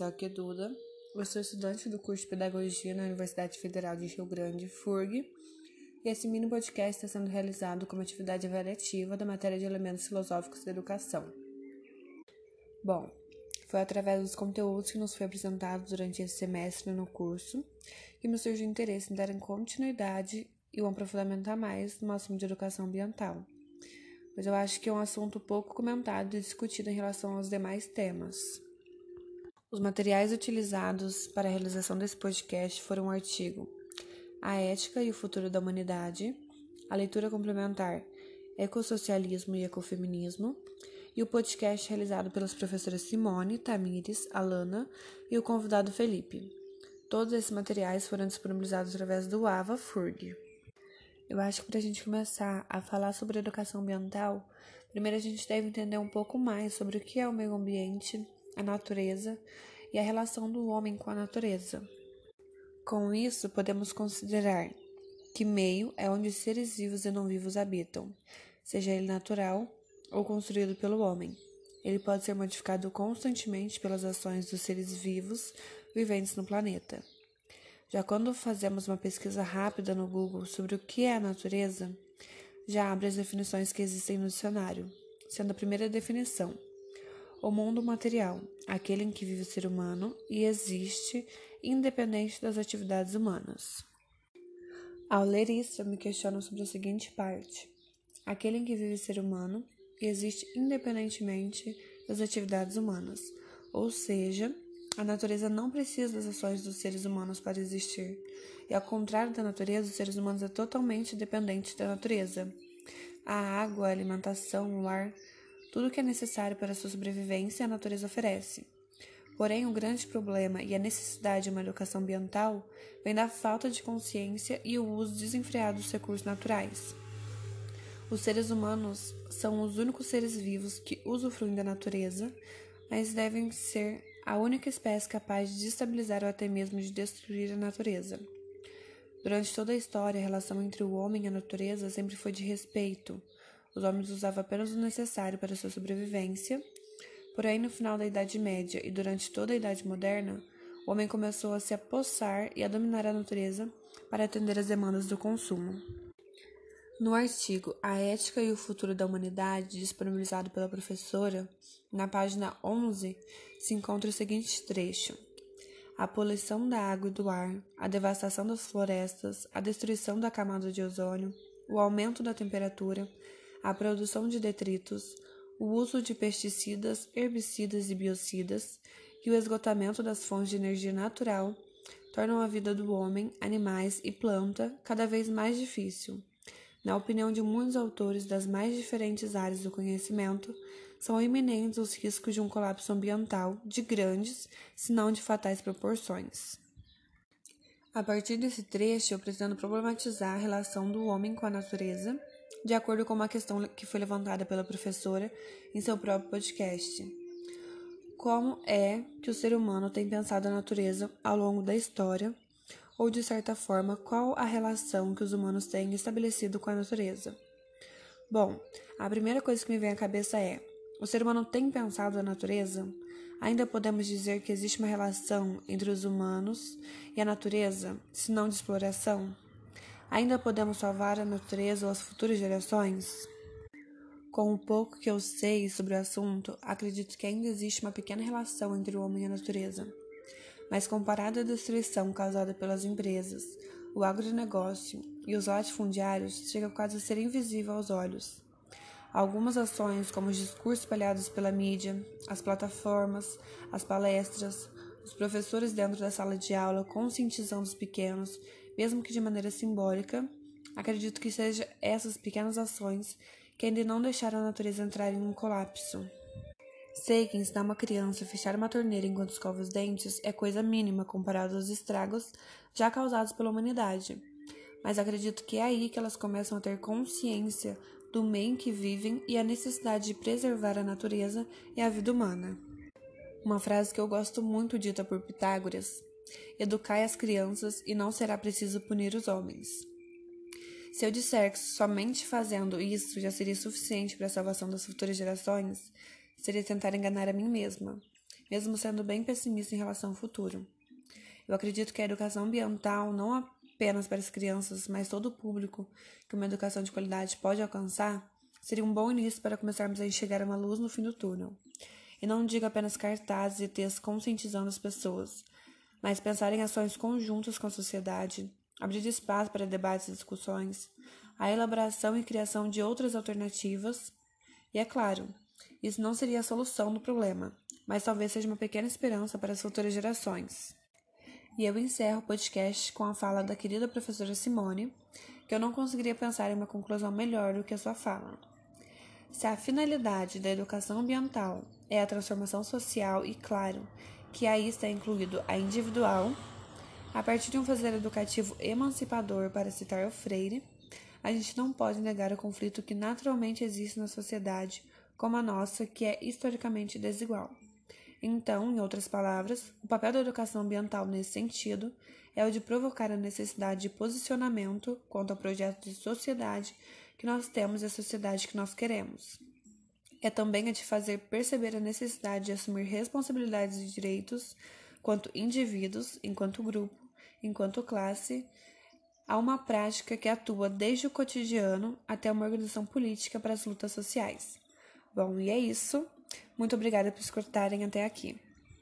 Isaac Duda. Eu sou estudante do curso de Pedagogia na Universidade Federal de Rio Grande, FURG, e esse mini podcast está sendo realizado como atividade avaliativa da matéria de elementos filosóficos da educação. Bom, foi através dos conteúdos que nos foi apresentado durante esse semestre no curso que me surgiu o interesse em dar continuidade e um aprofundamento a mais no assunto de educação ambiental, pois eu acho que é um assunto pouco comentado e discutido em relação aos demais temas. Os materiais utilizados para a realização desse podcast foram o artigo A Ética e o Futuro da Humanidade, a leitura complementar Ecossocialismo e Ecofeminismo, e o podcast realizado pelas professoras Simone, Tamires, Alana e o convidado Felipe. Todos esses materiais foram disponibilizados através do AVA FURG. Eu acho que para a gente começar a falar sobre educação ambiental, primeiro a gente deve entender um pouco mais sobre o que é o meio ambiente, a natureza e a relação do homem com a natureza. Com isso, podemos considerar que meio é onde seres vivos e não vivos habitam, seja ele natural ou construído pelo homem. Ele pode ser modificado constantemente pelas ações dos seres vivos viventes no planeta. Já quando fazemos uma pesquisa rápida no Google sobre o que é a natureza, já abre as definições que existem no dicionário, sendo a primeira definição o mundo material, aquele em que vive o ser humano e existe independente das atividades humanas. Ao ler isso, eu me questiono sobre a seguinte parte: aquele em que vive o ser humano e existe independentemente das atividades humanas, ou seja, a natureza não precisa das ações dos seres humanos para existir, e ao contrário da natureza, os seres humanos é totalmente dependente da natureza. A água, a alimentação, o ar tudo o que é necessário para sua sobrevivência a natureza oferece. Porém, o grande problema e a necessidade de uma educação ambiental vem da falta de consciência e o uso desenfreado dos recursos naturais. Os seres humanos são os únicos seres vivos que usufruem da natureza, mas devem ser a única espécie capaz de destabilizar ou até mesmo de destruir a natureza. Durante toda a história, a relação entre o homem e a natureza sempre foi de respeito, os homens usavam apenas o necessário para sua sobrevivência. Porém, no final da Idade Média e durante toda a Idade Moderna, o homem começou a se apossar e a dominar a natureza para atender às demandas do consumo. No artigo A Ética e o Futuro da Humanidade, disponibilizado pela professora, na página 11, se encontra o seguinte trecho: A poluição da água e do ar, a devastação das florestas, a destruição da camada de ozônio, o aumento da temperatura, a produção de detritos, o uso de pesticidas, herbicidas e biocidas e o esgotamento das fontes de energia natural tornam a vida do homem, animais e planta cada vez mais difícil. Na opinião de muitos autores das mais diferentes áreas do conhecimento, são iminentes os riscos de um colapso ambiental de grandes, se não de fatais proporções. A partir desse trecho, eu pretendo problematizar a relação do homem com a natureza de acordo com uma questão que foi levantada pela professora em seu próprio podcast. Como é que o ser humano tem pensado a natureza ao longo da história? Ou, de certa forma, qual a relação que os humanos têm estabelecido com a natureza? Bom, a primeira coisa que me vem à cabeça é: o ser humano tem pensado a natureza? Ainda podemos dizer que existe uma relação entre os humanos e a natureza, se não de exploração? Ainda podemos salvar a natureza ou as futuras gerações? Com o pouco que eu sei sobre o assunto, acredito que ainda existe uma pequena relação entre o homem e a natureza. Mas comparado à destruição causada pelas empresas, o agronegócio e os latifundiários, chega quase a ser invisível aos olhos. Algumas ações, como os discursos espalhados pela mídia, as plataformas, as palestras, os professores dentro da sala de aula conscientizando os pequenos mesmo que de maneira simbólica, acredito que sejam essas pequenas ações que ainda não deixaram a natureza entrar em um colapso. Sei que ensinar uma criança a fechar uma torneira enquanto escova os dentes é coisa mínima comparado aos estragos já causados pela humanidade, mas acredito que é aí que elas começam a ter consciência do meio em que vivem e a necessidade de preservar a natureza e a vida humana. Uma frase que eu gosto muito dita por Pitágoras Educai as crianças e não será preciso punir os homens. Se eu disser que somente fazendo isso já seria suficiente para a salvação das futuras gerações, seria tentar enganar a mim mesma. mesmo sendo bem pessimista em relação ao futuro. Eu acredito que a educação ambiental, não apenas para as crianças, mas todo o público que uma educação de qualidade pode alcançar, seria um bom início para começarmos a enxergar uma luz no fim do túnel. E não digo apenas cartazes e textos conscientizando as pessoas, mas pensar em ações conjuntas com a sociedade, abrir espaço para debates e discussões, a elaboração e criação de outras alternativas. E é claro, isso não seria a solução do problema, mas talvez seja uma pequena esperança para as futuras gerações. E eu encerro o podcast com a fala da querida professora Simone, que eu não conseguiria pensar em uma conclusão melhor do que a sua fala. Se a finalidade da educação ambiental é a transformação social e, claro, que aí está incluído a individual, a partir de um fazer educativo emancipador, para citar o Freire, a gente não pode negar o conflito que naturalmente existe na sociedade como a nossa, que é historicamente desigual. Então, em outras palavras, o papel da educação ambiental nesse sentido é o de provocar a necessidade de posicionamento quanto ao projeto de sociedade que nós temos e a sociedade que nós queremos. É também a de fazer perceber a necessidade de assumir responsabilidades e direitos quanto indivíduos, enquanto grupo, enquanto classe, a uma prática que atua desde o cotidiano até uma organização política para as lutas sociais. Bom, e é isso. Muito obrigada por escutarem até aqui.